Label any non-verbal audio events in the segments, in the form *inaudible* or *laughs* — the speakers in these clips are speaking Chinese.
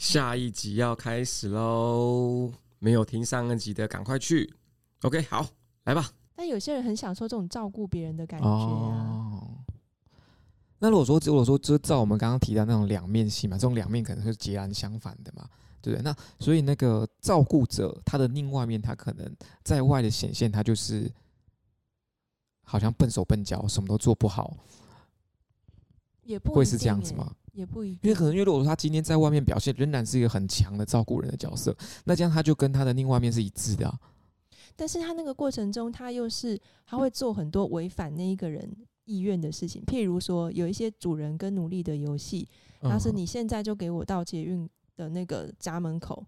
下一集要开始喽！没有听上一集的，赶快去。OK，好，来吧。但有些人很享受这种照顾别人的感觉啊。哦。那如果说，如果说，就照我们刚刚提到那种两面性嘛，这种两面可能是截然相反的嘛，对不对？那所以那个照顾者他的另外一面，他可能在外的显现，他就是好像笨手笨脚，什么都做不好，也不会是这样子吗？也不一定，因为可能，因为如果说他今天在外面表现仍然是一个很强的照顾人的角色，那这样他就跟他的另外一面是一致的啊。但是他那个过程中，他又是他会做很多违反那一个人意愿的事情，譬如说有一些主人跟奴隶的游戏，他是你现在就给我到捷运的那个家门口，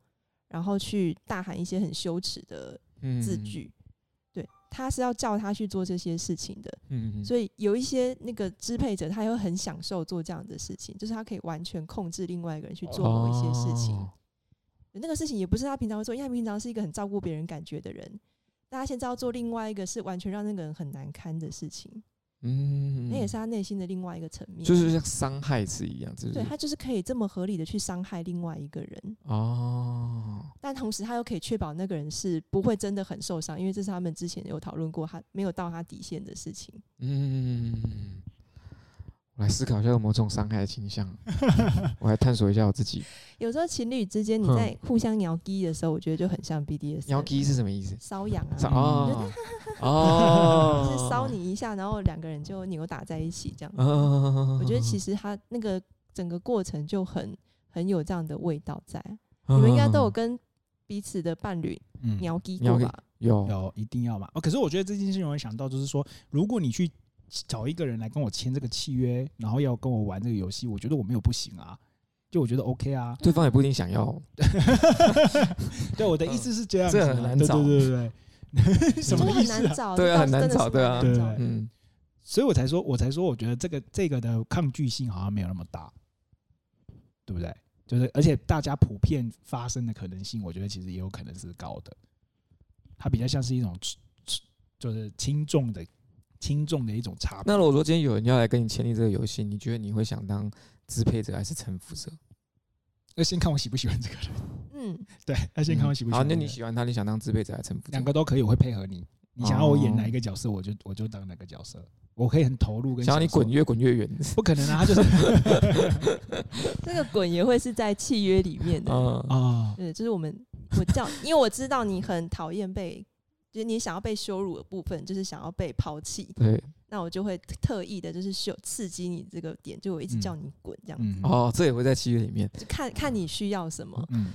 然后去大喊一些很羞耻的字句。嗯他是要叫他去做这些事情的，嗯，所以有一些那个支配者，他又很享受做这样的事情，就是他可以完全控制另外一个人去做某一些事情。哦，那个事情也不是他平常会做，因为他平常是一个很照顾别人感觉的人，但他现在要做另外一个是完全让那个人很难堪的事情。嗯，那也是他内心的另外一个层面，就是像伤害是一样，就是？对他就是可以这么合理的去伤害另外一个人。哦，但同时他又可以确保那个人是不会真的很受伤，因为这是他们之前有讨论过，他没有到他底线的事情。嗯。来思考一下有没有这种伤害的倾向，*laughs* 我来探索一下我自己。有时候情侣之间你在互相鸟鸡的时候，我觉得就很像 BDSM。鸟鸡是什么意思？瘙痒啊！哦 *laughs* 哦，就是搔你一下，然后两个人就扭打在一起这样。哦，我觉得其实他那个整个过程就很很有这样的味道在。你们应该都有跟彼此的伴侣鸟鸡过吧？有有，一定要嘛。哦，可是我觉得这件事情我会想到，就是说，如果你去。找一个人来跟我签这个契约，然后要跟我玩这个游戏，我觉得我没有不行啊，就我觉得 OK 啊，对方也不一定想要。*laughs* 对，我的意思是这样子，*laughs* 这很难找，对对对对，什么意思啊？对啊，很难找，对啊，对，嗯，所以我才说，我才说，我觉得这个这个的抗拒性好像没有那么大，对不对？就是而且大家普遍发生的可能性，我觉得其实也有可能是高的，它比较像是一种就是轻重的。轻重的一种差别。那如果说今天有人要来跟你签订这个游戏，你觉得你会想当支配者还是臣服者？要先看我喜不喜欢这个人。嗯，*laughs* 对，要先看我喜不喜欢。好，那你喜欢他，你想当支配者还是臣服者？两个都可以，我会配合你。你想要我演哪一个角色，我就我就当哪个角色。我可以很投入跟。想要你滚越滚越远？不可能啊，他就是 *laughs* 这个滚也会是在契约里面的啊。对，就是我们我叫，因为我知道你很讨厌被。就是你想要被羞辱的部分，就是想要被抛弃。对，那我就会特意的，就是秀刺激你这个点，就我一直叫你滚这样子。哦，这也会在契约里面。就看看你需要什么。嗯，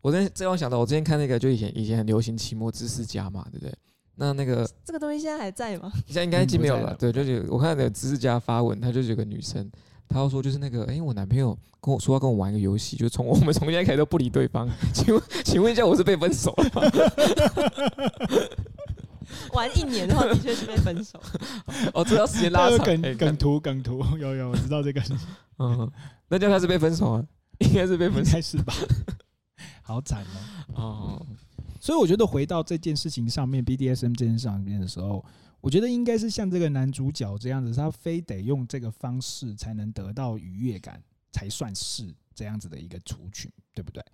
我在这样想到，我之前看那个，就以前以前很流行期末知识家嘛，对不对？那那个这个东西现在还在吗？现在应该已经没有了。对，就是我看那个知识家发文，他就是有个女生。他要说就是那个，哎、欸，我男朋友跟我说要跟我玩一个游戏，就从我们从现在开始都不理对方。*laughs* 请问，请问一下，我是被分手了吗？玩一年的话，的确是被分手。*laughs* 哦，这要时间拉长。梗梗图梗图，有有，我知道这个。嗯，那叫他是被分手啊？*laughs* 应该是被分手是吧？好惨哦。哦，所以我觉得回到这件事情上面，BDSM 这件事上面的时候。我觉得应该是像这个男主角这样子，他非得用这个方式才能得到愉悦感，才算是这样子的一个族群，对不对？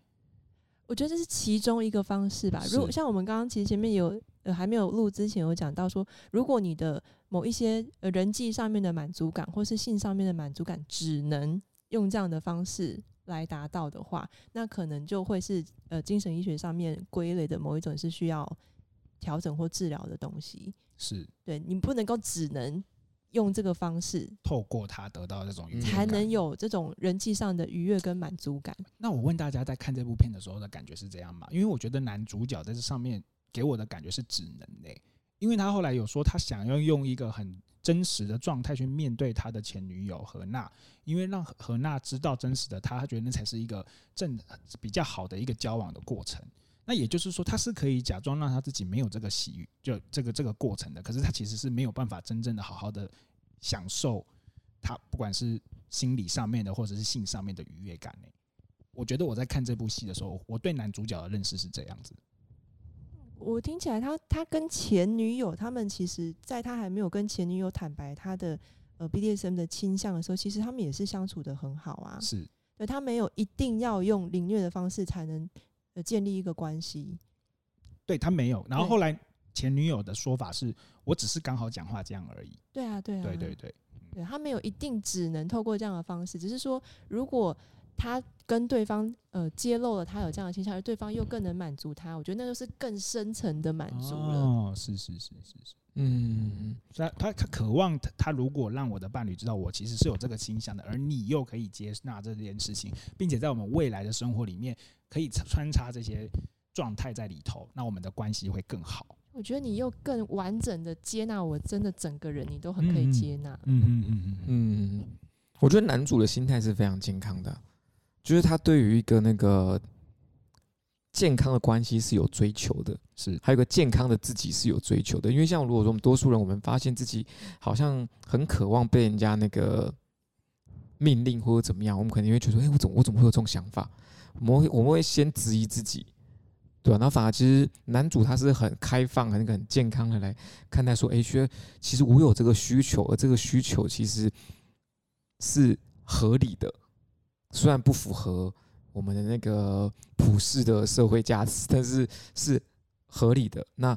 我觉得这是其中一个方式吧。如果像我们刚刚其实前面有呃还没有录之前有讲到说，如果你的某一些呃人际上面的满足感，或是性上面的满足感，只能用这样的方式来达到的话，那可能就会是呃精神医学上面归类的某一种是需要调整或治疗的东西。是对，你不能够只能用这个方式，透过它得到这种愉悦，才能有这种人际上的愉悦跟满足感。那我问大家，在看这部片的时候的感觉是这样吗？因为我觉得男主角在这上面给我的感觉是只能的，因为他后来有说他想要用一个很真实的状态去面对他的前女友何娜，因为让何娜知道真实的他，他觉得那才是一个正比较好的一个交往的过程。那也就是说，他是可以假装让他自己没有这个喜悦，就这个这个过程的。可是他其实是没有办法真正的好好的享受他不管是心理上面的或者是性上面的愉悦感呢。我觉得我在看这部戏的时候，我对男主角的认识是这样子。我听起来他，他他跟前女友，他们其实在他还没有跟前女友坦白他的呃 BDSM 的倾向的时候，其实他们也是相处的很好啊。是。对，他没有一定要用凌虐的方式才能呃建立一个关系。对，他没有。然后后来前女友的说法是，我只是刚好讲话这样而已。对啊，对啊，对对对，对他没有一定只能透过这样的方式，只是说如果。他跟对方呃揭露了他有这样的倾向，而对方又更能满足他，我觉得那就是更深层的满足了。哦，是是是是是，嗯，所以他他渴望他他如果让我的伴侣知道我其实是有这个倾向的，而你又可以接纳这件事情，并且在我们未来的生活里面可以穿插这些状态在里头，那我们的关系会更好。我觉得你又更完整的接纳我，真的整个人你都很可以接纳。嗯嗯嗯嗯嗯，我觉得男主的心态是非常健康的。就是他对于一个那个健康的关系是有追求的，是还有个健康的自己是有追求的。因为像如果说我们多数人，我们发现自己好像很渴望被人家那个命令或者怎么样，我们肯定会觉得，哎，我怎我怎么会有这种想法？我们会我们会先质疑自己，对吧？然后反而其实男主他是很开放、很很健康的来看待说，哎，觉得其实我有这个需求，而这个需求其实是合理的。虽然不符合我们的那个普世的社会价值，但是是合理的。那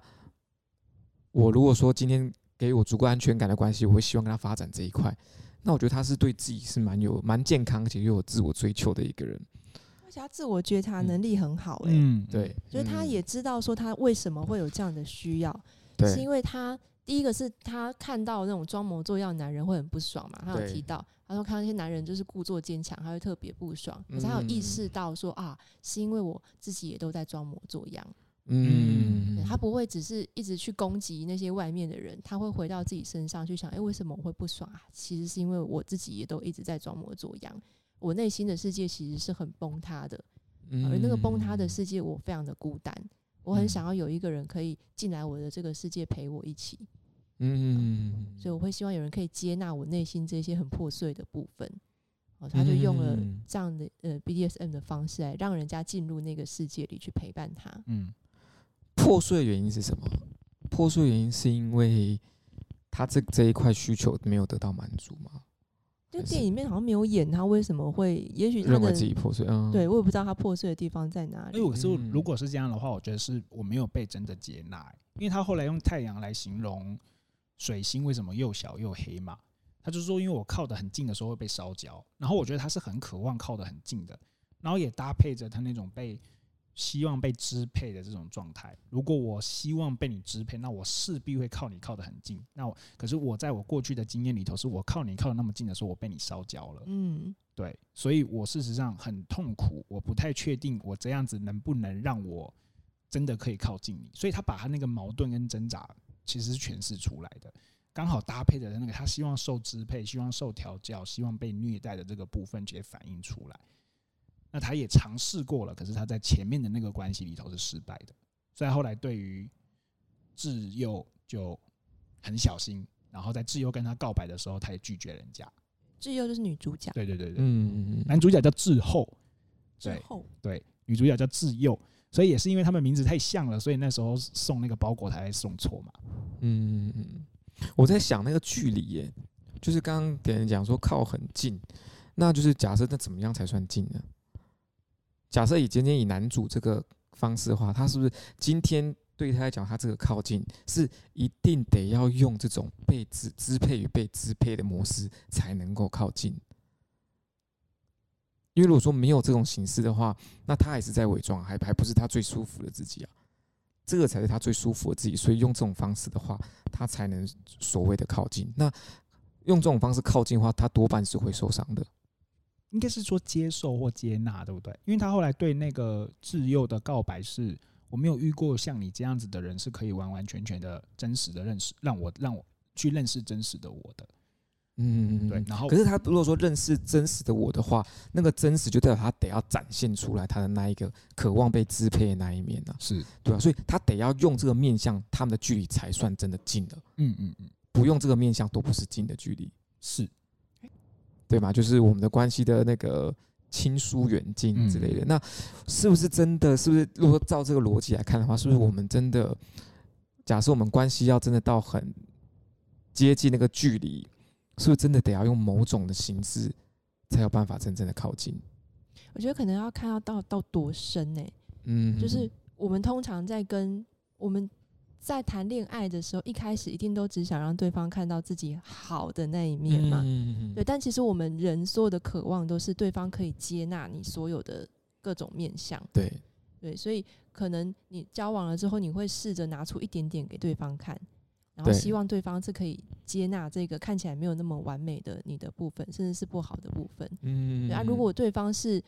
我如果说今天给我足够安全感的关系，我会希望跟他发展这一块。那我觉得他是对自己是蛮有蛮健康，而且又有自我追求的一个人。而且他自我觉察能力很好，欸，嗯，对，就是他也知道说他为什么会有这样的需要，是因为他第一个是他看到那种装模作样的男人会很不爽嘛，他有提到。他说看到那些男人就是故作坚强，他会特别不爽。可是他有意识到说啊，是因为我自己也都在装模作样。嗯，他不会只是一直去攻击那些外面的人，他会回到自己身上去想：哎，为什么我会不爽啊？其实是因为我自己也都一直在装模作样。我内心的世界其实是很崩塌的，而那个崩塌的世界，我非常的孤单。我很想要有一个人可以进来我的这个世界陪我一起。嗯，所以我会希望有人可以接纳我内心这些很破碎的部分，哦，他就用了这样的呃 BDSM 的方式来让人家进入那个世界里去陪伴他。嗯，破碎的原因是什么？破碎原因是因为他这这一块需求没有得到满足吗？就电影里面好像没有演他为什么会，也许认为自己破碎。嗯，对，我也不知道他破碎的地方在哪里。因为我是如果是这样的话，我觉得是我没有被真的接纳，因为他后来用太阳来形容。水星为什么又小又黑嘛？他就说，因为我靠得很近的时候会被烧焦，然后我觉得他是很渴望靠得很近的，然后也搭配着他那种被希望被支配的这种状态。如果我希望被你支配，那我势必会靠你靠得很近。那我可是我在我过去的经验里头，是我靠你靠得那么近的时候，我被你烧焦了。嗯，对，所以我事实上很痛苦，我不太确定我这样子能不能让我真的可以靠近你。所以他把他那个矛盾跟挣扎。其实是诠释出来的，刚好搭配的那个他希望受支配、希望受调教、希望被虐待的这个部分，直接反映出来。那他也尝试过了，可是他在前面的那个关系里头是失败的，所以后来对于智佑就很小心，然后在智佑跟他告白的时候，他也拒绝人家。智佑就是女主角，对对对对，嗯嗯嗯，男主角叫智后，智厚，对，女主角叫智佑。所以也是因为他们名字太像了，所以那时候送那个包裹才会送错嘛。嗯，我在想那个距离耶，就是刚刚给人讲说靠很近，那就是假设那怎么样才算近呢？假设以今天以男主这个方式的话，他是不是今天对他来讲，他这个靠近是一定得要用这种被支支配与被支配的模式才能够靠近？因为如果说没有这种形式的话，那他还是在伪装，还还不是他最舒服的自己啊。这个才是他最舒服的自己，所以用这种方式的话，他才能所谓的靠近。那用这种方式靠近的话，他多半是会受伤的。应该是说接受或接纳，对不对？因为他后来对那个智幼的告白是：我没有遇过像你这样子的人，是可以完完全全的真实的认识，让我让我去认识真实的我的。嗯，对。然后，可是他如果说认识真实的我的话，那个真实就代表他得要展现出来他的那一个渴望被支配的那一面呢、啊？是对啊，所以他得要用这个面向，他们的距离才算真的近了。嗯嗯嗯，不用这个面向都不是近的距离，是，对吗？就是我们的关系的那个亲疏远近之类的。那是不是真的？是不是如果照这个逻辑来看的话，是不是我们真的假设我们关系要真的到很接近那个距离？是不是真的得要用某种的形式，才有办法真正的靠近？我觉得可能要看到到到多深呢、欸？嗯，就是我们通常在跟我们在谈恋爱的时候，一开始一定都只想让对方看到自己好的那一面嘛。嗯、对，但其实我们人所有的渴望都是对方可以接纳你所有的各种面相。对对，所以可能你交往了之后，你会试着拿出一点点给对方看，然后希望对方是可以接纳这个看起来没有那么完美的你的部分，甚至是不好的部分。嗯，对啊，如果对方是。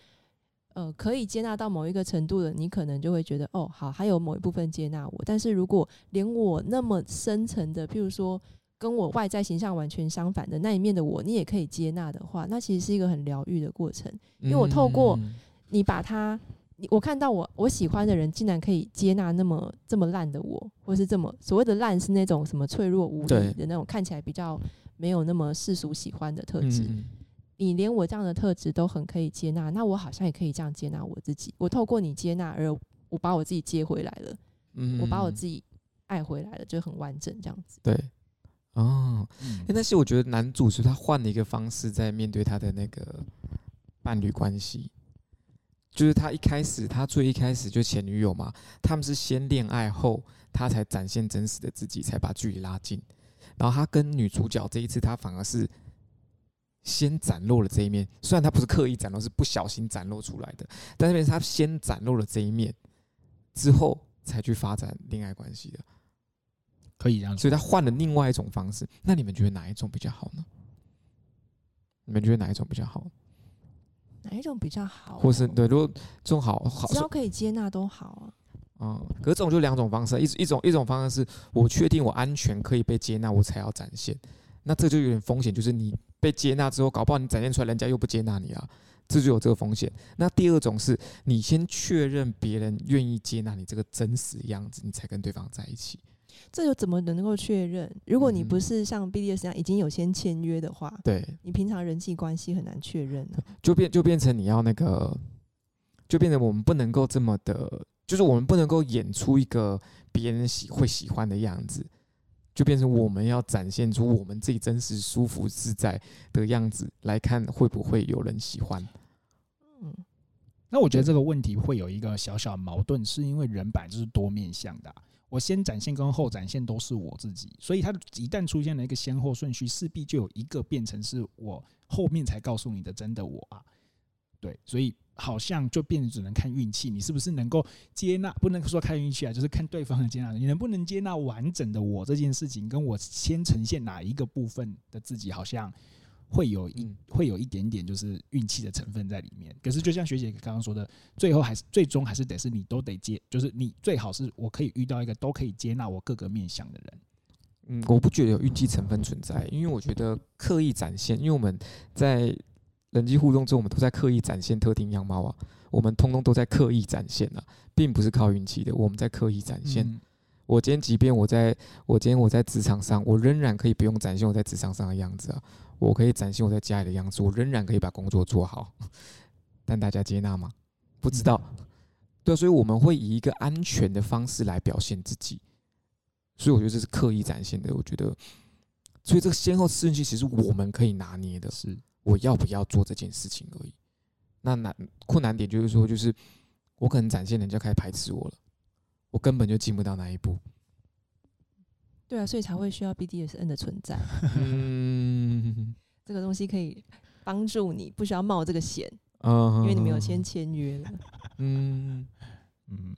呃，可以接纳到某一个程度的，你可能就会觉得，哦，好，还有某一部分接纳我。但是如果连我那么深层的，譬如说跟我外在形象完全相反的那一面的我，你也可以接纳的话，那其实是一个很疗愈的过程。因为我透过你把它，你我看到我我喜欢的人，竟然可以接纳那么这么烂的我，或是这么所谓的烂是那种什么脆弱无力的那种，看起来比较没有那么世俗喜欢的特质。嗯你连我这样的特质都很可以接纳，那我好像也可以这样接纳我自己。我透过你接纳，而我把我自己接回来了，嗯，我把我自己爱回来了，就很完整这样子。对，哦，但是我觉得男主是他换了一个方式在面对他的那个伴侣关系，就是他一开始，他最一开始就前女友嘛，他们是先恋爱后，他才展现真实的自己，才把距离拉近。然后他跟女主角这一次，他反而是。先展露了这一面，虽然他不是刻意展露，是不小心展露出来的，但是他先展露了这一面，之后才去发展恋爱关系的，可以这样。所以他换了另外一种方式。那你们觉得哪一种比较好呢？你们觉得哪一种比较好？哪一种比较好？或是对，如果这种好好，只要可以接纳都好啊。嗯，可是这种就两种方式，一一种一种方式是我确定我安全可以被接纳，我才要展现。那这就有点风险，就是你被接纳之后，搞不好你展现出来，人家又不接纳你啊，这就有这个风险。那第二种是你先确认别人愿意接纳你这个真实样子，你才跟对方在一起。这又怎么能够确认？如果你不是像 BDS 这样已经有先签约的话，对，你平常人际关系很难确认啊。就变就变成你要那个，就变成我们不能够这么的，就是我们不能够演出一个别人喜会喜欢的样子。就变成我们要展现出我们自己真实、舒服、自在的样子来看，会不会有人喜欢？嗯，那我觉得这个问题会有一个小小矛盾，是因为人本来就是多面向的啊。我先展现跟后展现都是我自己，所以它一旦出现了一个先后顺序，势必就有一个变成是我后面才告诉你的真的我啊。对，所以。好像就变成只能看运气，你是不是能够接纳？不能说看运气啊，就是看对方的接纳。你能不能接纳完整的我这件事情，跟我先呈现哪一个部分的自己，好像会有一会有一点点就是运气的成分在里面。可是就像学姐刚刚说的，最后还是最终还是得是你都得接，就是你最好是我可以遇到一个都可以接纳我各个面向的人。嗯，我不觉得有运气成分存在，因为我觉得刻意展现，因为我们在。人际互动中，我们都在刻意展现特定样貌啊，我们通通都在刻意展现啊，并不是靠运气的。我们在刻意展现。嗯、我今天，即便我在我今天我在职场上，我仍然可以不用展现我在职场上的样子啊，我可以展现我在家里的样子，我仍然可以把工作做好。*laughs* 但大家接纳吗？不知道。嗯、对，所以我们会以一个安全的方式来表现自己。所以我觉得这是刻意展现的。我觉得，所以这个先后顺序其实我们可以拿捏的。是。我要不要做这件事情而已。那难困难点就是说，就是我可能展现人家开始排斥我了，我根本就进不到那一步。对啊，所以才会需要 BDSN 的存在。嗯，*laughs* 这个东西可以帮助你，不需要冒这个险。嗯，因为你没有先签约了。嗯 *laughs* 嗯，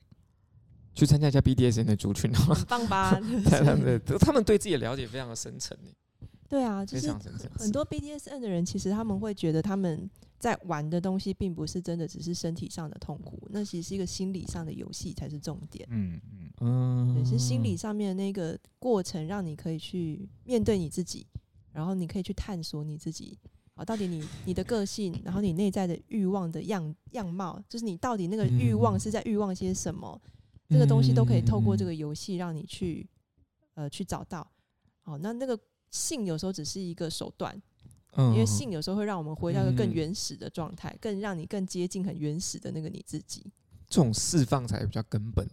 去参加一下 BDSN 的族群，很棒吧？*laughs* 他们他们对自己的了解非常的深沉。对啊，就是很多 BDSN 的人，其实他们会觉得他们在玩的东西，并不是真的只是身体上的痛苦，那其实是一个心理上的游戏才是重点。嗯嗯嗯，是心理上面的那个过程，让你可以去面对你自己，然后你可以去探索你自己啊，到底你你的个性，然后你内在的欲望的样样貌，就是你到底那个欲望是在欲望些什么，这个东西都可以透过这个游戏让你去呃去找到。好，那那个。性有时候只是一个手段，因为性有时候会让我们回到一个更原始的状态，更让你更接近很原始的那个你自己。这种释放才比较根本，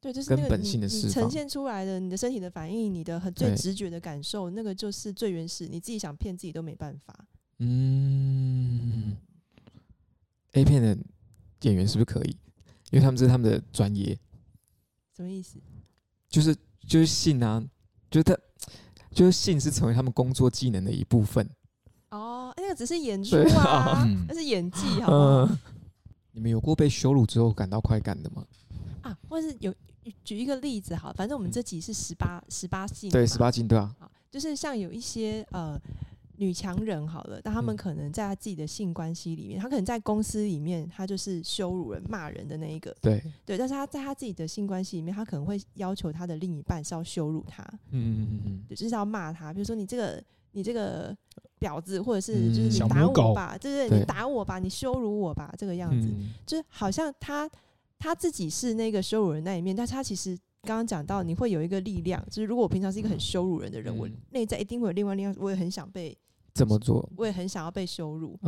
对，就是那个根本性的释放，呈现出来的你的身体的反应，你的很最直觉的感受，那个就是最原始，你自己想骗自己都没办法。嗯，A 片的演员是不是可以？因为他们这是他们的专业。什么意思？就是就是性啊，就是他就是性是成为他们工作技能的一部分。哦，那个只是演出啊，那是演技，好不好？嗯，你们有过被羞辱之后感到快感的吗？啊，或是有举一个例子好，反正我们这集是十八十八禁，对，十八禁对啊。就是像有一些呃。女强人好了，但他们可能在他自己的性关系里面，他可能在公司里面，他就是羞辱人、骂人的那一个。对。对，但是他在他自己的性关系里面，他可能会要求他的另一半是要羞辱他。嗯嗯嗯嗯，就是要骂他，比如说你这个你这个婊子，或者是就是你打我吧，就是你打我吧，你羞辱我吧，这个样子，就是好像他他自己是那个羞辱人那一面，但是他其实刚刚讲到，你会有一个力量，就是如果我平常是一个很羞辱人的人，我内在一定会有另外力量，我也很想被。怎么做？我也很想要被羞辱。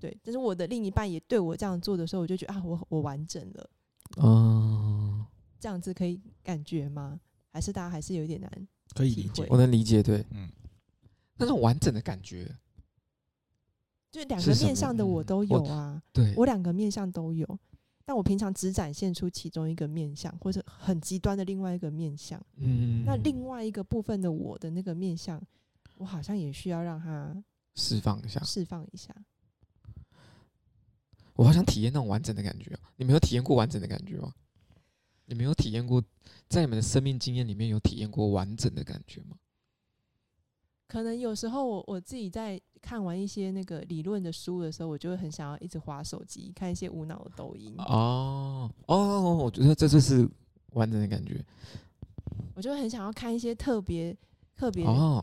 对，但是我的另一半也对我这样做的时候，我就觉得啊，我我完整了。哦，这样子可以感觉吗？还是大家还是有点难？可以理解，我能理解。对，嗯，那种完整的感觉，就两个面向的我都有啊。对，我两个面向都有，但我平常只展现出其中一个面向，或者很极端的另外一个面向。嗯，那另外一个部分的我的那个面向。我好像也需要让他释放一下，释放一下。我好想体验那种完整的感觉。你没有体验过完整的感觉吗？你没有体验过，在你们的生命经验里面有体验过完整的感觉吗？可能有时候我我自己在看完一些那个理论的书的时候，我就会很想要一直划手机，看一些无脑的抖音。哦哦，我觉得这就是完整的感觉。我就很想要看一些特别特别哦。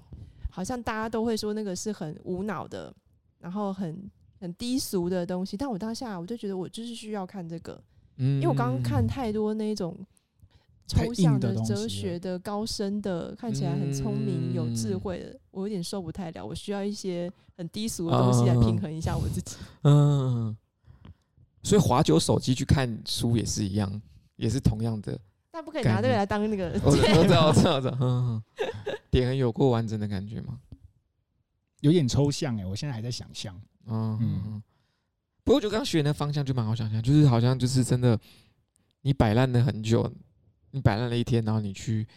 好像大家都会说那个是很无脑的，然后很很低俗的东西，但我当下我就觉得我就是需要看这个，嗯，因为我刚刚看太多那种抽象的哲学的高深的，看起来很聪明有智慧的，我有点受不太了，我需要一些很低俗的东西来平衡一下我自己。*laughs* 嗯，所以划九手机去看书也是一样，也是同样的。但不可以拿这个来当那个？我知道，我知道，我知道。嗯嗯。点很有过完整的感觉吗？有点抽象哎，我现在还在想象。嗯嗯。不过就刚学的方向就蛮好想象，就是好像就是真的，你摆烂了很久，你摆烂了一天，然后你去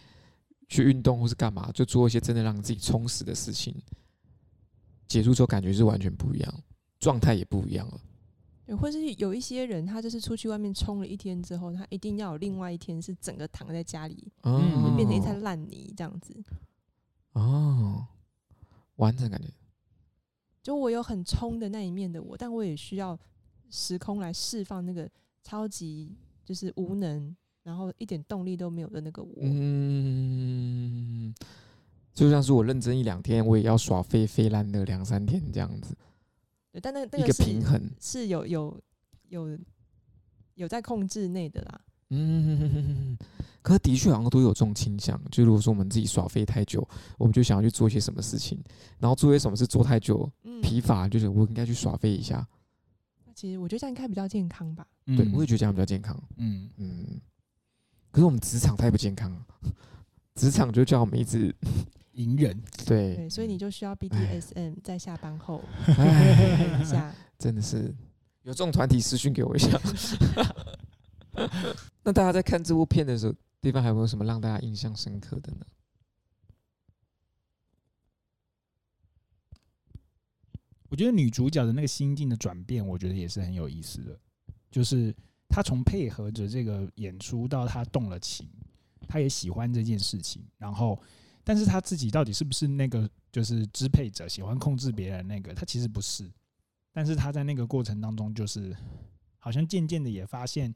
去运动或是干嘛，就做一些真的让你自己充实的事情，结束之后感觉是完全不一样，状态也不一样了。对或是有一些人，他就是出去外面冲了一天之后，他一定要有另外一天是整个躺在家里，嗯，变成一滩烂泥这样子。哦，完整感觉。就我有很冲的那一面的我，但我也需要时空来释放那个超级就是无能，然后一点动力都没有的那个我。嗯，就像是我认真一两天，我也要耍废废烂的两三天这样子。对，但那那个平衡是有有有有在控制内的啦。嗯，可是的确好像都有这种倾向。就如果说我们自己耍废太久，我们就想要去做一些什么事情，然后做些什么事做太久，疲乏，就是我应该去耍废一下。其实我觉得这样应该比较健康吧。对，我也觉得这样比较健康。嗯嗯。可是我们职场太不健康了，*laughs* 职场就叫我们一直。隐忍，*laughs* 对，对，所以你就需要 BDSM 在下班后一下，真的是有这种团体私讯给我一下。*laughs* 那大家在看这部片的时候，地方还有没有什么让大家印象深刻的呢？我觉得女主角的那个心境的转变，我觉得也是很有意思的。就是她从配合着这个演出到她动了情，她也喜欢这件事情，然后。但是她自己到底是不是那个就是支配者，喜欢控制别人那个？她其实不是。但是她在那个过程当中，就是好像渐渐的也发现，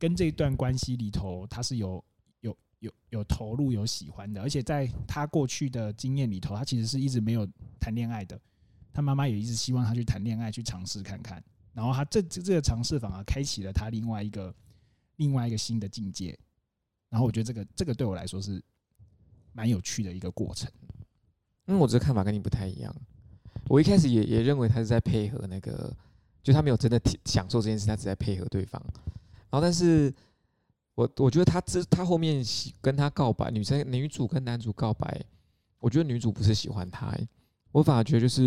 跟这一段关系里头，他是有有有有投入、有喜欢的。而且在他过去的经验里头，他其实是一直没有谈恋爱的。他妈妈也一直希望他去谈恋爱，去尝试看看。然后他这这这个尝试反而开启了他另外一个另外一个新的境界。然后我觉得这个这个对我来说是。蛮有趣的一个过程，因为我这个看法跟你不太一样。我一开始也也认为他是在配合那个，就他没有真的享受这件事，他只在配合对方。然后，但是我我觉得他这他后面跟他告白，女生女主跟男主告白，我觉得女主不是喜欢他，我反而觉得就是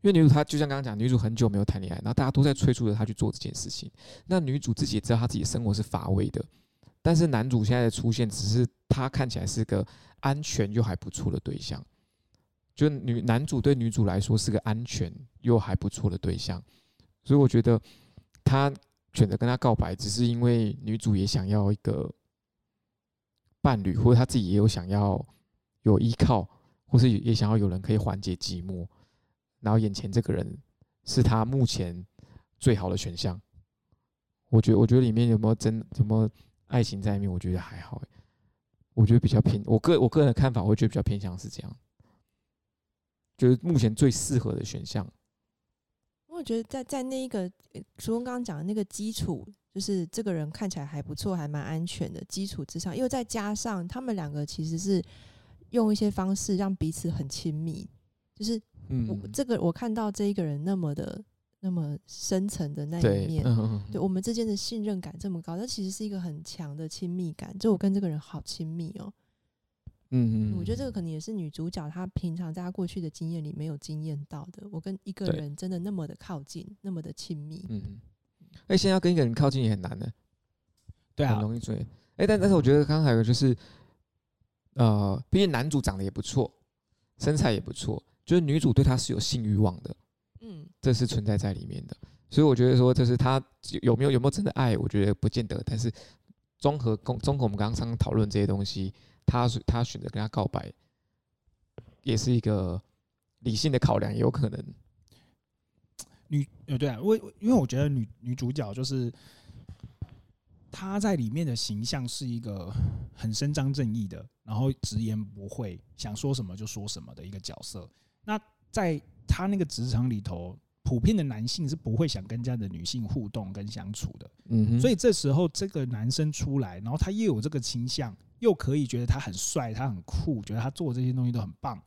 因为女主她就像刚刚讲，女主很久没有谈恋爱，然后大家都在催促着她去做这件事情。那女主自己也知道她自己的生活是乏味的，但是男主现在的出现，只是他看起来是个安全又还不错的对象。就女男主对女主来说是个安全又还不错的对象，所以我觉得他选择跟他告白，只是因为女主也想要一个伴侣，或者他自己也有想要有依靠，或是也想要有人可以缓解寂寞。然后眼前这个人是他目前最好的选项。我觉得，我觉得里面有没有真有没有爱情在里面？我觉得还好。我觉得比较偏，我个我个人的看法，我觉得比较偏向是这样。就是目前最适合的选项。我觉得在在那一个，淑峰刚刚讲的那个基础，就是这个人看起来还不错，还蛮安全的基础之上，又再加上他们两个其实是用一些方式让彼此很亲密。就是，我这个我看到这一个人那么的那么深层的那一面，对我们之间的信任感这么高，那其实是一个很强的亲密感。就我跟这个人好亲密哦。嗯嗯，我觉得这个可能也是女主角她平常在她过去的经验里没有经验到的。我跟一个人真的那么的靠近，那么的亲密。嗯嗯，哎，现在要跟一个人靠近也很难的。对啊，很容易追。哎，但但是我觉得刚刚还有就是，呃，毕竟男主长得也不错，身材也不错，就是女主对他是有性欲望的。嗯，这是存在在里面的。所以我觉得说，就是他有没有有没有真的爱，我觉得不见得。但是综合综综合我们刚刚讨论这些东西。他他选择跟他告白，也是一个理性的考量，也有可能。女呃对啊，我因为我觉得女女主角就是她在里面的形象是一个很伸张正义的，然后直言不讳，想说什么就说什么的一个角色。那在她那个职场里头，普遍的男性是不会想跟这样的女性互动跟相处的。嗯哼，所以这时候这个男生出来，然后他又有这个倾向。又可以觉得他很帅，他很酷，觉得他做这些东西都很棒。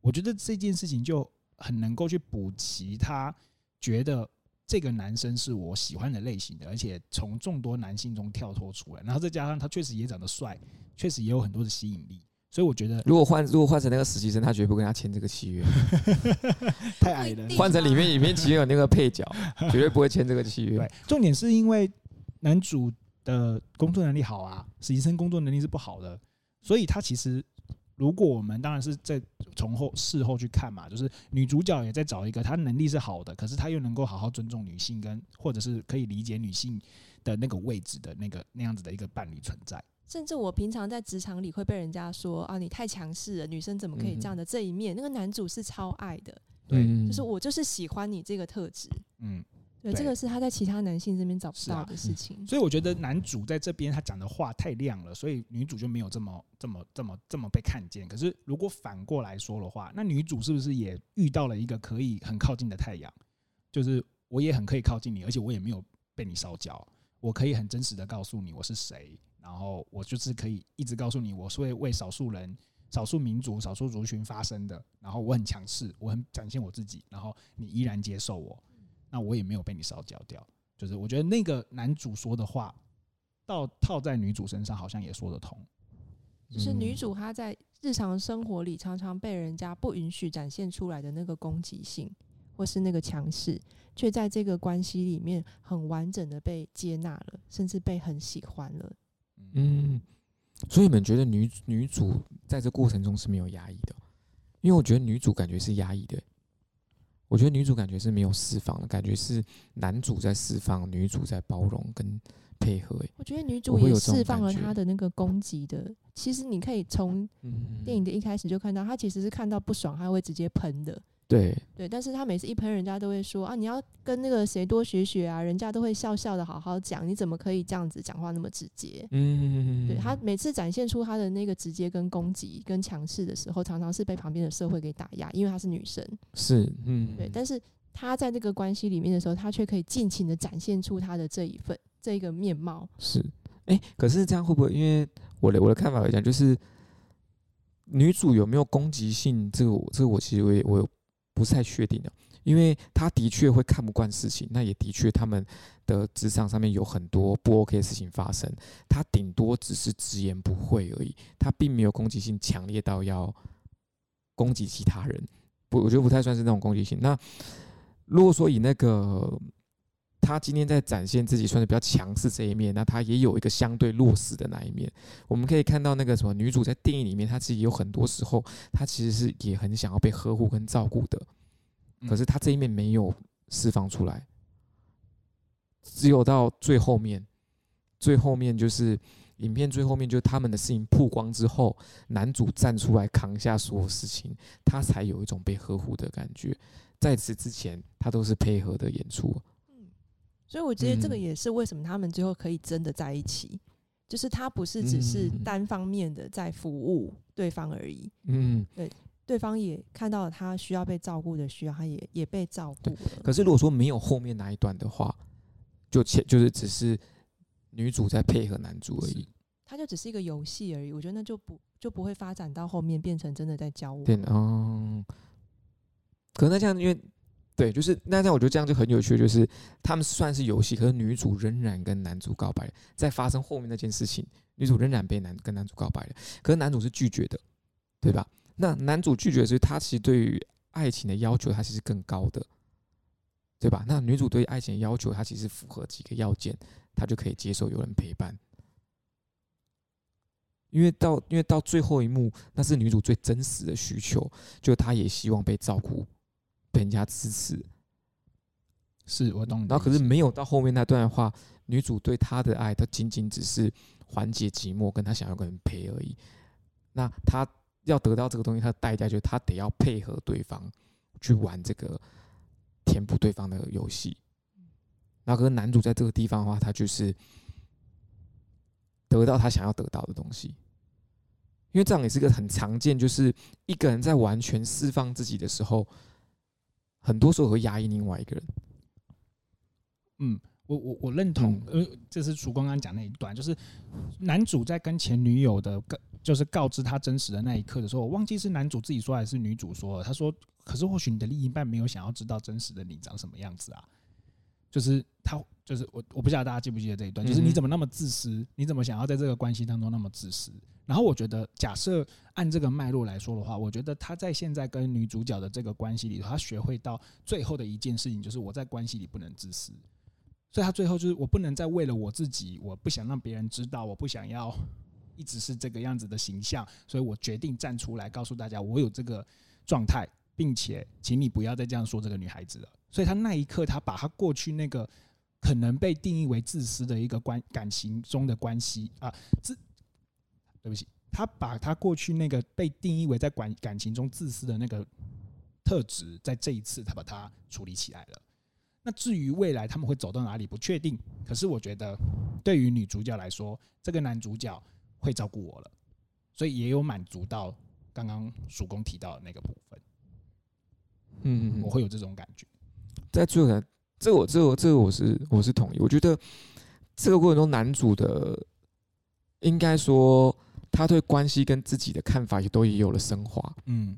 我觉得这件事情就很能够去补齐他觉得这个男生是我喜欢的类型的，而且从众多男性中跳脱出来，然后再加上他确实也长得帅，确实也有很多的吸引力。所以我觉得，如果换如果换成那个实习生，他绝对不跟他签这个契约，*laughs* 太矮了。换成里面里面其实有那个配角，绝对不会签这个契约。*laughs* 对，重点是因为男主。的工作能力好啊，实习生工作能力是不好的，所以他其实，如果我们当然是在从后事后去看嘛，就是女主角也在找一个她能力是好的，可是她又能够好好尊重女性跟或者是可以理解女性的那个位置的那个那样子的一个伴侣存在。甚至我平常在职场里会被人家说啊，你太强势了，女生怎么可以这样的？这一面，那个男主是超爱的，对，就是我就是喜欢你这个特质，嗯。对，这个是他在其他男性这边找不到的事情。啊嗯，所以我觉得男主在这边他讲的话太亮了，所以女主就没有这么这么这么这么被看见。可是如果反过来说的话，那女主是不是也遇到了一个可以很靠近的太阳？就是我也很可以靠近你，而且我也没有被你烧焦，我可以很真实的告诉你我是谁，然后我就是可以一直告诉你我是为为少数人、少数民族、少数族群发声的，然后我很强势，我很展现我自己，然后你依然接受我。那我也没有被你烧焦掉，就是我觉得那个男主说的话，到套在女主身上好像也说得通。就是女主她在日常生活里常常被人家不允许展现出来的那个攻击性，或是那个强势，却在这个关系里面很完整的被接纳了，甚至被很喜欢了。嗯，所以你们觉得女女主在这过程中是没有压抑的？因为我觉得女主感觉是压抑的。我觉得女主感觉是没有释放的，感觉是男主在释放，女主在包容跟配合。哎，我觉得女主也释放了她的那个攻击的。其实你可以从电影的一开始就看到，她其实是看到不爽，她会直接喷的。对对，但是他每次一喷，人家都会说啊，你要跟那个谁多学学啊，人家都会笑笑的好好讲，你怎么可以这样子讲话那么直接？嗯，对，他每次展现出他的那个直接跟攻击跟强势的时候，常常是被旁边的社会给打压，因为她是女生。是，嗯，对，但是他在这个关系里面的时候，他却可以尽情的展现出他的这一份这一个面貌。是，哎、欸，可是这样会不会？因为我的我的看法来讲，就是女主有没有攻击性？这个我这个我其实我也我有。不是太确定的，因为他的确会看不惯事情，那也的确他们的职场上面有很多不 OK 的事情发生，他顶多只是直言不讳而已，他并没有攻击性强烈到要攻击其他人，不，我觉得不太算是那种攻击性。那如果说以那个他今天在展现自己算是比较强势这一面，那他也有一个相对弱势的那一面。我们可以看到那个什么女主在电影里面，她其实有很多时候，她其实是也很想要被呵护跟照顾的，可是她这一面没有释放出来，只有到最后面，最后面就是。影片最后面，就是他们的事情曝光之后，男主站出来扛下所有事情，他才有一种被呵护的感觉。在此之前，他都是配合的演出。嗯，所以我觉得这个也是为什么他们最后可以真的在一起，嗯、就是他不是只是单方面的在服务对方而已。嗯，对，对方也看到了他需要被照顾的需要，他也也被照顾了。可是如果说没有后面那一段的话，就前就是只是。女主在配合男主而已，他就只是一个游戏而已。我觉得那就不就不会发展到后面变成真的在交往。对，嗯，可能那这样，因为对，就是那这样，我觉得这样就很有趣，就是他们算是游戏，可是女主仍然跟男主告白，在发生后面那件事情，女主仍然被男跟男主告白了，可是男主是拒绝的，对吧？那男主拒绝的是他其实对于爱情的要求，他其实更高的，对吧？那女主对于爱情的要求，他其实符合几个要件。他就可以接受有人陪伴，因为到因为到最后一幕，那是女主最真实的需求，就她也希望被照顾，被人家支持。是我懂。然后可是没有到后面那段的话，女主对他的爱，她仅仅只是缓解寂寞，跟她想要个人陪而已。那她要得到这个东西，她的代价就是她得要配合对方去玩这个填补对方的游戏。那可是男主在这个地方的话，他就是得到他想要得到的东西，因为这样也是个很常见，就是一个人在完全释放自己的时候，很多时候会压抑另外一个人。嗯，我我我认同，呃，这是曙光刚刚讲那一段，就是男主在跟前女友的告，就是告知他真实的那一刻的时候，我忘记是男主自己说还是女主说了，他说：“可是或许你的另一半没有想要知道真实的你长什么样子啊。”就是他，就是我，我不晓得大家记不记得这一段。就是你怎么那么自私？你怎么想要在这个关系当中那么自私？然后我觉得，假设按这个脉络来说的话，我觉得他在现在跟女主角的这个关系里头，他学会到最后的一件事情，就是我在关系里不能自私。所以他最后就是我不能再为了我自己，我不想让别人知道，我不想要一直是这个样子的形象，所以我决定站出来告诉大家，我有这个状态，并且请你不要再这样说这个女孩子了。所以他那一刻，他把他过去那个可能被定义为自私的一个关感情中的关系啊，自对不起，他把他过去那个被定义为在感感情中自私的那个特质，在这一次他把它处理起来了。那至于未来他们会走到哪里，不确定。可是我觉得，对于女主角来说，这个男主角会照顾我了，所以也有满足到刚刚曙光提到的那个部分。嗯，我会有这种感觉。在最后，这个我这个这个我是我是同意。我觉得这个过程中，男主的应该说他对关系跟自己的看法也都也有了升华。嗯，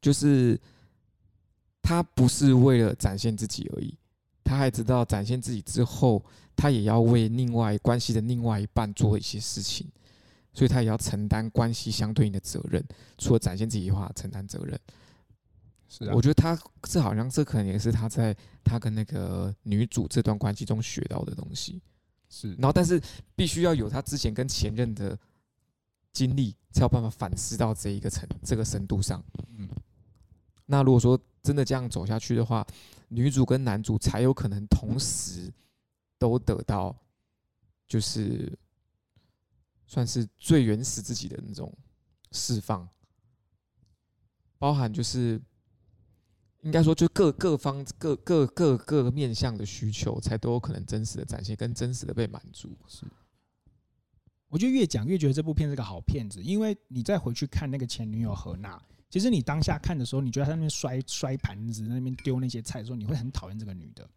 就是他不是为了展现自己而已，他还知道展现自己之后，他也要为另外关系的另外一半做一些事情，所以他也要承担关系相对应的责任。除了展现自己的话，承担责任。是啊，我觉得他这好像这可能也是他在他跟那个女主这段关系中学到的东西。是，然后但是必须要有他之前跟前任的经历，才有办法反思到这一个程这个深度上。嗯，那如果说真的这样走下去的话，女主跟男主才有可能同时都得到，就是算是最原始自己的那种释放，包含就是。应该说，就各各方各各各各个面向的需求，才都有可能真实的展现，跟真实的被满足。是，我就越讲越觉得这部片是个好片子，因为你再回去看那个前女友何娜，其实你当下看的时候，你觉得她在那边摔摔盘子，在那边丢那些菜的时候，你会很讨厌这个女的。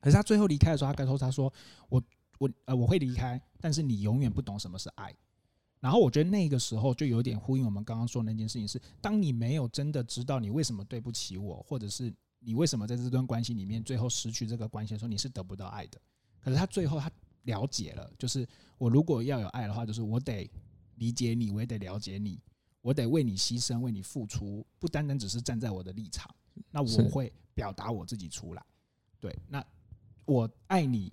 可是她最后离开的时候，她跟说：“她说我我呃我会离开，但是你永远不懂什么是爱。”然后我觉得那个时候就有点呼应我们刚刚说的那件事情，是当你没有真的知道你为什么对不起我，或者是你为什么在这段关系里面最后失去这个关系的时候，你是得不到爱的。可是他最后他了解了，就是我如果要有爱的话，就是我得理解你，我也得了解你，我得为你牺牲，为你付出，不单单只是站在我的立场，那我会表达我自己出来。对，那我爱你，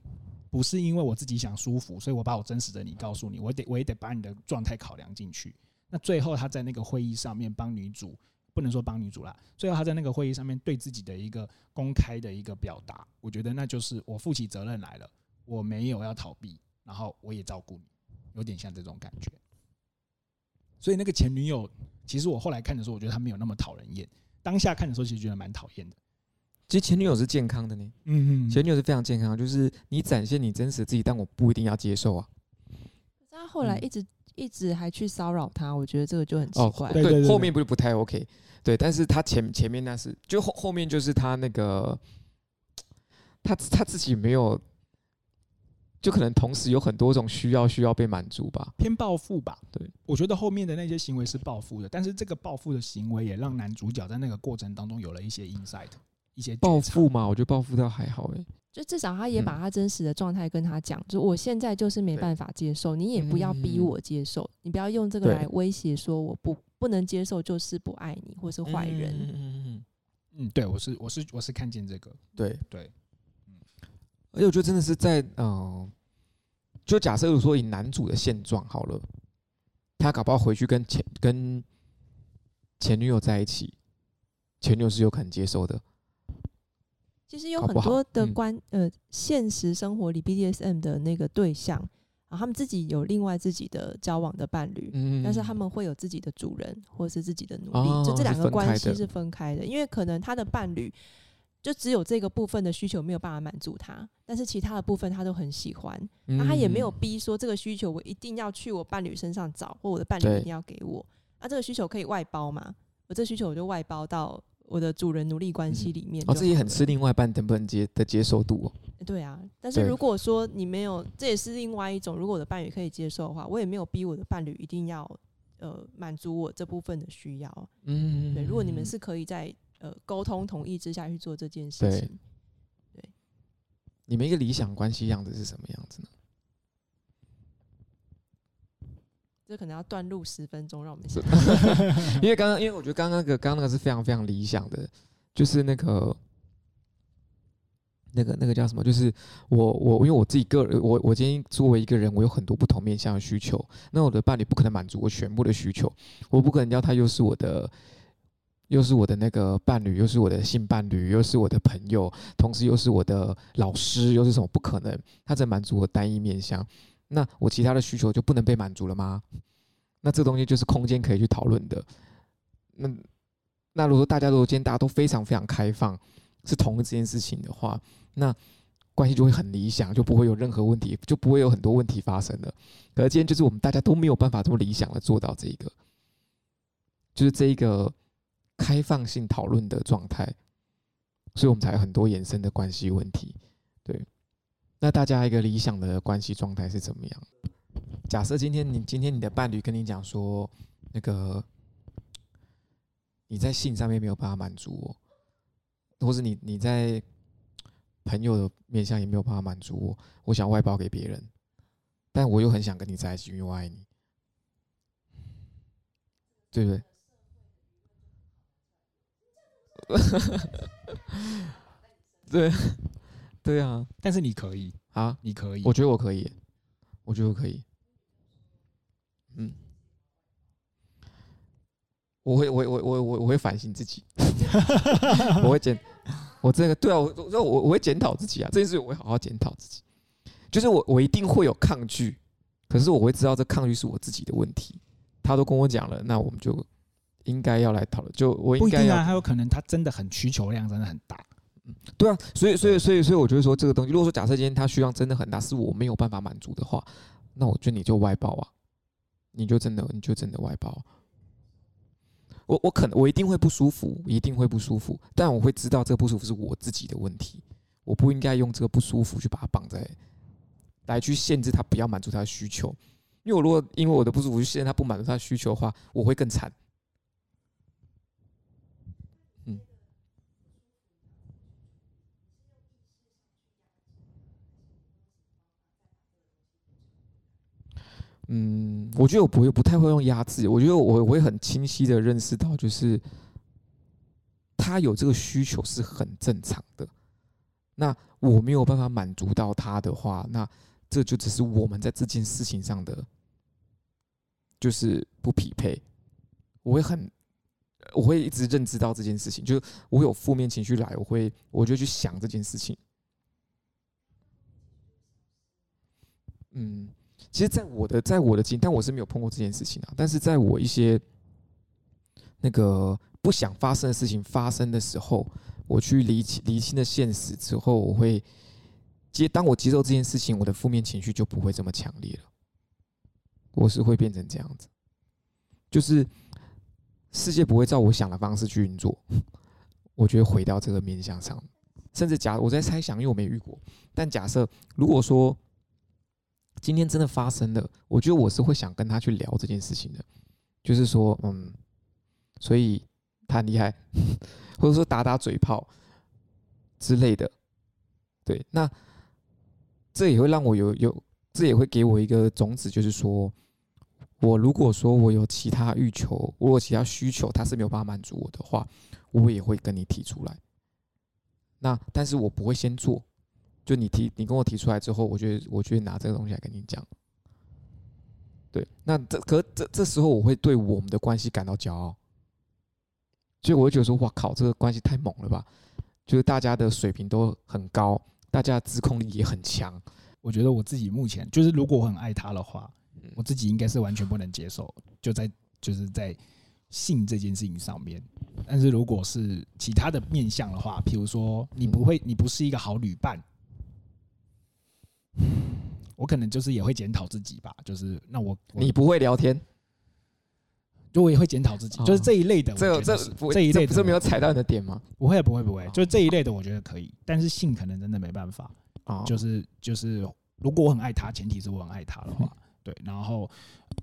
不是因为我自己想舒服，所以我把我真实的你告诉你，我得我也得把你的状态考量进去。那最后他在那个会议上面帮女主，不能说帮女主啦，最后他在那个会议上面对自己的一个公开的一个表达，我觉得那就是我负起责任来了，我没有要逃避，然后我也照顾你，有点像这种感觉。所以那个前女友，其实我后来看的时候，我觉得她没有那么讨人厌。当下看的时候，其实觉得蛮讨厌的。其实前女友是健康的呢，嗯嗯，前女友是非常健康，就是你展现你真实的自己，但我不一定要接受啊。他后来一直、嗯、一直还去骚扰他，我觉得这个就很奇怪。哦、对，对，对，对，后面不是不太 OK，对，但是他前前面那是就后后面就是他那个他他自己没有。就可能同时有很多种需要需要被满足吧，偏报复吧。对，我觉得后面的那些行为是报复的，但是这个报复的行为也让男主角在那个过程当中有了一些 insight，一些报复嘛。我觉得报复倒还好哎，就至少他也把他真实的状态跟他讲，就我现在就是没办法接受，你也不要逼我接受，你不要用这个来威胁说我不不能接受就是不爱你或是坏人。嗯嗯嗯嗯，对我是我是我是看见这个，对对。嗯而且我觉得真的是在嗯、呃，就假设如说以男主的现状好了，他搞不好回去跟前跟前女友在一起，前女友是有可能接受的。其实有很多的关呃，现实生活里 BDSM 的那个对象啊，他们自己有另外自己的交往的伴侣，嗯，但是他们会有自己的主人或是自己的奴隶，就这两个关系是分开的，因为可能他的伴侣。就只有这个部分的需求没有办法满足他，但是其他的部分他都很喜欢。那他也没有逼说这个需求我一定要去我伴侣身上找，或我的伴侣一定要给我。那这个需求可以外包嘛？我这需求我就外包到我的主人奴隶关系里面。哦，自己很吃另外一半能不能接的接受度哦。对啊，但是如果说你没有，这也是另外一种。如果我的伴侣可以接受的话，我也没有逼我的伴侣一定要呃满足我这部分的需要。嗯，对。如果你们是可以在。呃，沟通同意之下去做这件事情。对，对，你们一个理想关系样子是什么样子呢？这可能要断路十分钟，让我们想。*laughs* 因为刚刚，因为我觉得刚刚那个，刚刚那个是非常非常理想的，就是那个，那个那个叫什么？就是我我因为我自己个人，我我今天作为一个人，我有很多不同面向的需求，那我的伴侣不可能满足我全部的需求，我不可能要他又是我的。又是我的那个伴侣，又是我的性伴侣，又是我的朋友，同时又是我的老师，又是什么？不可能，他只满足我单一面向，那我其他的需求就不能被满足了吗？那这东西就是空间可以去讨论的。那那如果大家都今天大家都非常非常开放，是同一件事情的话，那关系就会很理想，就不会有任何问题，就不会有很多问题发生了。可是今天就是我们大家都没有办法这么理想的做到这个，就是这一个。开放性讨论的状态，所以我们才有很多衍生的关系问题。那大家一个理想的关系状态是怎么样？假设今天你今天你的伴侣跟你讲说，那个你在性上面没有办法满足我，或是你你在朋友的面向也没有办法满足我，我想外包给别人，但我又很想跟你在一起，因为我爱你，对不对？对，*laughs* 对啊，但是你可以啊，你可以，我觉得我可以，我觉得我可以，嗯，我会，我我我我我会反省自己，*laughs* 我会检，我这个对啊，我我我会检讨自己啊，这件事我会好好检讨自己，就是我我一定会有抗拒，可是我会知道这抗拒是我自己的问题，他都跟我讲了，那我们就。应该要来讨论，就我应该要，还有可能他真的很需求量真的很大，嗯，对啊，所以所以所以所以我觉得说这个东西，如果说假设今天他需要真的很大，是我没有办法满足的话，那我觉得你就外包啊，你就真的你就真的外包，我我可能我一定会不舒服，一定会不舒服，但我会知道这个不舒服是我自己的问题，我不应该用这个不舒服去把它绑在，来去限制他不要满足他的需求，因为我如果因为我的不舒服去限制他不满足他的需求的话，我会更惨。嗯，我觉得我不会不太会用压制，我觉得我我会很清晰的认识到，就是他有这个需求是很正常的。那我没有办法满足到他的话，那这就只是我们在这件事情上的就是不匹配。我会很，我会一直认知到这件事情，就是我有负面情绪来，我会我就去想这件事情。嗯。其实，在我的在我的经，但我是没有碰过这件事情啊。但是，在我一些那个不想发生的事情发生的时候，我去理清理清的现实之后，我会接。当我接受这件事情，我的负面情绪就不会这么强烈了。我是会变成这样子，就是世界不会照我想的方式去运作。我觉得回到这个面向上，甚至假我在猜想，因为我没遇过。但假设如果说。今天真的发生了，我觉得我是会想跟他去聊这件事情的，就是说，嗯，所以他很厉害，*laughs* 或者说打打嘴炮之类的，对，那这也会让我有有，这也会给我一个种子，就是说，我如果说我有其他欲求，我有其他需求，他是没有办法满足我的话，我也会跟你提出来。那但是我不会先做。就你提，你跟我提出来之后，我觉得，我觉得拿这个东西来跟你讲。对，那这可这这时候，我会对我们的关系感到骄傲，所以我会觉得说，哇靠，这个关系太猛了吧！就是大家的水平都很高，大家的自控力也很强。我觉得我自己目前就是，如果我很爱他的话，我自己应该是完全不能接受，就在就是在性这件事情上面。但是如果是其他的面向的话，譬如说，你不会，你不是一个好旅伴。我可能就是也会检讨自己吧，就是那我，我你不会聊天，就我也会检讨自己，就是这一类的，这这这一类的，这没有踩到你的点吗？不会不会不会，就这一类的我觉得可以，但是性可能真的没办法啊，就是就是如果我很爱他，前提是我很爱他的话，对，然后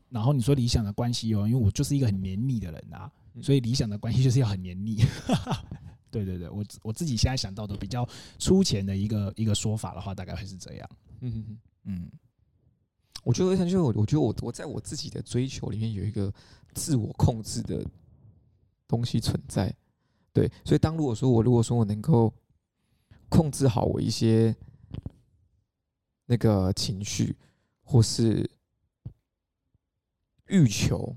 然后你说理想的关系哦，因为我就是一个很黏腻的人啊，所以理想的关系就是要很黏腻。*laughs* 对对对，我我自己现在想到的比较粗浅的一个一个说法的话，大概会是这样。嗯嗯嗯，我觉得像就我，我觉得我我在我自己的追求里面有一个自我控制的东西存在。对，所以当如果说我如果说我能够控制好我一些那个情绪或是欲求，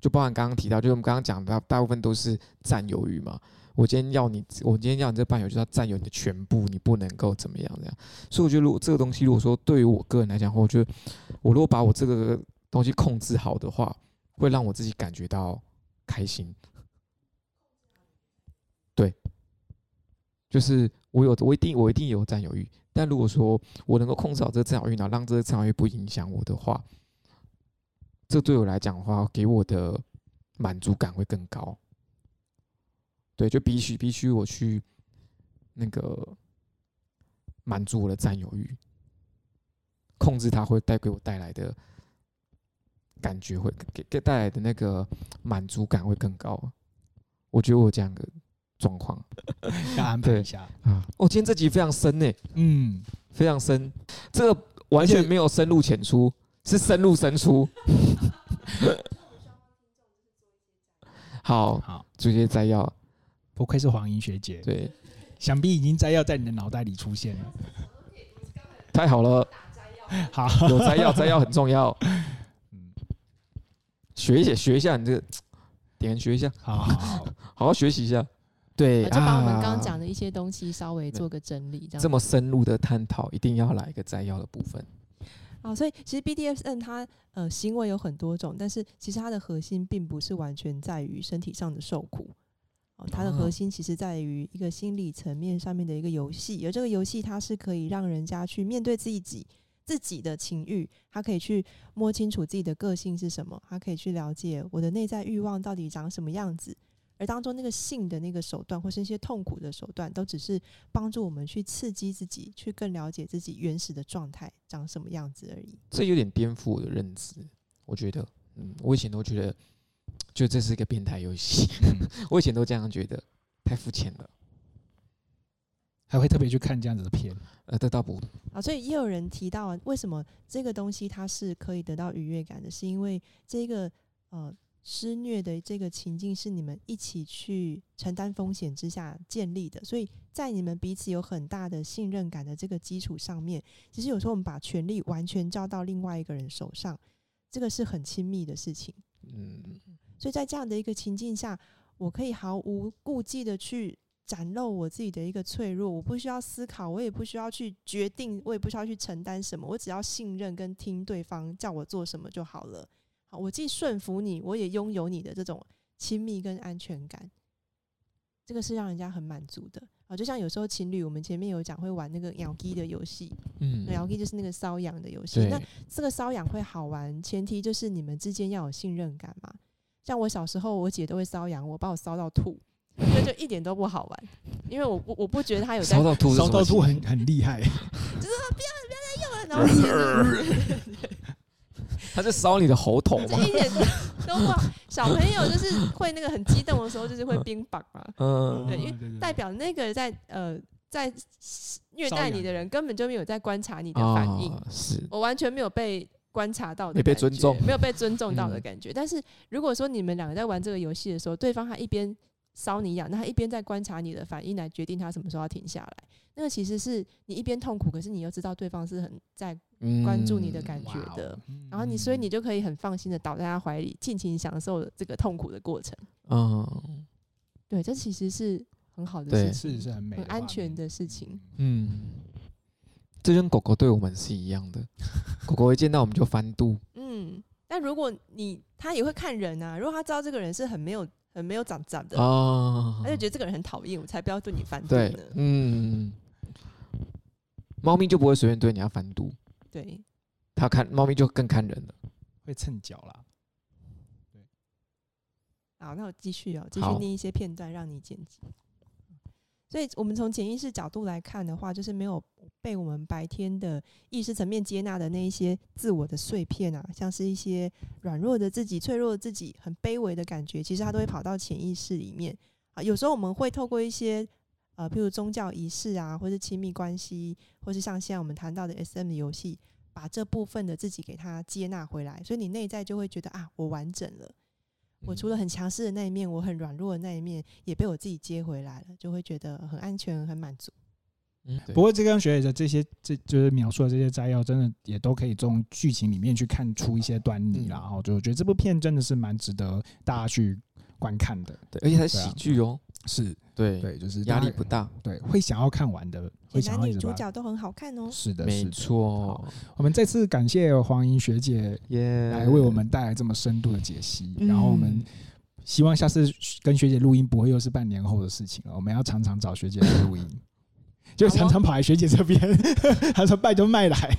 就包含刚刚提到，就是我们刚刚讲的大部分都是占有欲嘛。我今天要你，我今天要你这伴侣，就是要占有你的全部，你不能够怎么样这样。所以我觉得，如果这个东西，如果说对于我个人来讲，我觉得我如果把我这个东西控制好的话，会让我自己感觉到开心。对，就是我有，我一定，我一定有占有欲。但如果说我能够控制好这个占有欲，然后让这个占有欲不影响我的话，这对我来讲的话，给我的满足感会更高。对，就必须必须我去那个满足我的占有欲，控制它会带给我带来的感觉，会给给带来的那个满足感会更高。我觉得我这样的状况 *laughs* 要安排一下啊！哦，今天这集非常深呢，嗯，非常深，这个完全没有深入浅出，是深入深出。*laughs* 好好，直接摘要。不愧是黄英学姐，对，想必已经摘要在你的脑袋里出现了，太好了，*laughs* 好，有摘要，摘要很重要，*laughs* 嗯，学一下，学一下你这个点，学一下，好好好，*laughs* 好好学习一下，对，就把我们刚刚讲的一些东西稍微做个整理，这样，这么深入的探讨，一定要来一个摘要的部分，好，所以其实 BDSN 它呃行为有很多种，但是其实它的核心并不是完全在于身体上的受苦。哦，它的核心其实在于一个心理层面上面的一个游戏，而这个游戏它是可以让人家去面对自己自己的情欲，他可以去摸清楚自己的个性是什么，他可以去了解我的内在欲望到底长什么样子，而当中那个性的那个手段或是一些痛苦的手段，都只是帮助我们去刺激自己，去更了解自己原始的状态长什么样子而已。这有点颠覆我的认知，我觉得，嗯，我以前都觉得。就这是一个变态游戏，*laughs* 我以前都这样觉得，太肤浅了。还会特别去看这样子的片。呃，得到不啊，所以也有人提到，为什么这个东西它是可以得到愉悦感的，是因为这个呃施虐的这个情境是你们一起去承担风险之下建立的，所以在你们彼此有很大的信任感的这个基础上面，其实有时候我们把权力完全交到另外一个人手上，这个是很亲密的事情。嗯，所以在这样的一个情境下，我可以毫无顾忌的去。展露我自己的一个脆弱，我不需要思考，我也不需要去决定，我也不需要去承担什么，我只要信任跟听对方叫我做什么就好了。好，我既顺服你，我也拥有你的这种亲密跟安全感，这个是让人家很满足的。啊，就像有时候情侣，我们前面有讲会玩那个咬鸡的游戏，嗯，咬鸡就是那个瘙痒的游戏。那这个瘙痒会好玩，前提就是你们之间要有信任感嘛。像我小时候，我姐都会搔痒我，把我搔到吐。那就一点都不好玩，因为我不我不觉得他有在烧到吐，烧到吐很很厉害，*laughs* 就是说不要不要再用了，然后 *laughs* 他在烧你的喉头吗？一点都不好。小朋友就是会那个很激动的时候，就是会冰棒嘛，嗯，对，因为代表那个在呃在虐待你的人根本就没有在观察你的反应，是我完全没有被观察到的，没被尊重，没有被尊重到的感觉。但是如果说你们两个在玩这个游戏的时候，对方他一边搔你痒，那他一边在观察你的反应来决定他什么时候要停下来。那个其实是你一边痛苦，可是你又知道对方是很在关注你的感觉的。嗯、然后你，所以你就可以很放心的倒在他怀里，尽情享受这个痛苦的过程。嗯，对，这其实是很好的事情，是是很美、很安全的事情。嗯，这跟狗狗对我们是一样的，*laughs* 狗狗一见到我们就翻肚。嗯，但如果你它也会看人啊，如果它知道这个人是很没有。很没有长长的，哦，他就觉得这个人很讨厌，我才不要对你翻肚呢。嗯，猫咪就不会随便对你要翻肚。对，它看猫咪就更看人了，会蹭脚啦。对，好，那我继续哦，继续念一些片段让你剪辑。所以，我们从潜意识角度来看的话，就是没有被我们白天的意识层面接纳的那一些自我的碎片啊，像是一些软弱的自己、脆弱的自己、很卑微的感觉，其实它都会跑到潜意识里面啊。有时候我们会透过一些呃，譬如宗教仪式啊，或是亲密关系，或是像现在我们谈到的 SM 的游戏，把这部分的自己给它接纳回来，所以你内在就会觉得啊，我完整了。我除了很强势的那一面，我很软弱的那一面也被我自己接回来了，就会觉得很安全、很满足。嗯，不过这跟学姐的这些，这就是描述的这些摘要，真的也都可以从剧情里面去看出一些端倪，然后就我觉得这部片真的是蛮值得大家去观看的。对，而且它是喜剧哦。是对对，就是压力不大，对，会想要看完的，会想要男女主角都很好看哦。是的，没错。我们再次感谢黄莹学姐来为我们带来这么深度的解析，然后我们希望下次跟学姐录音不会又是半年后的事情了，我们要常常找学姐来录音。就常常跑来学姐这边，*laughs* 他说拜就卖来，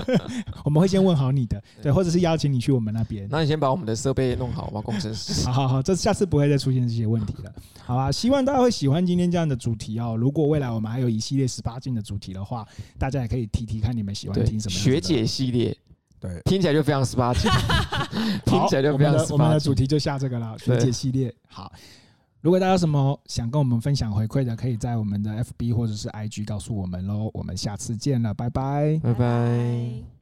*laughs* 我们会先问好你的，对，或者是邀请你去我们那边。那你先把我们的设备弄好吧，工程师。好好好，这下次不会再出现这些问题了，好吧？希望大家会喜欢今天这样的主题哦。如果未来我们还有一系列十八禁的主题的话，大家也可以提提看你们喜欢听什么学姐系列。对，听起来就非常十八禁，*laughs* 听起来就非常十八禁。我们的主题就下这个了，学姐系列。好。如果大家有什么想跟我们分享回馈的，可以在我们的 FB 或者是 IG 告诉我们喽。我们下次见了，拜拜，拜拜。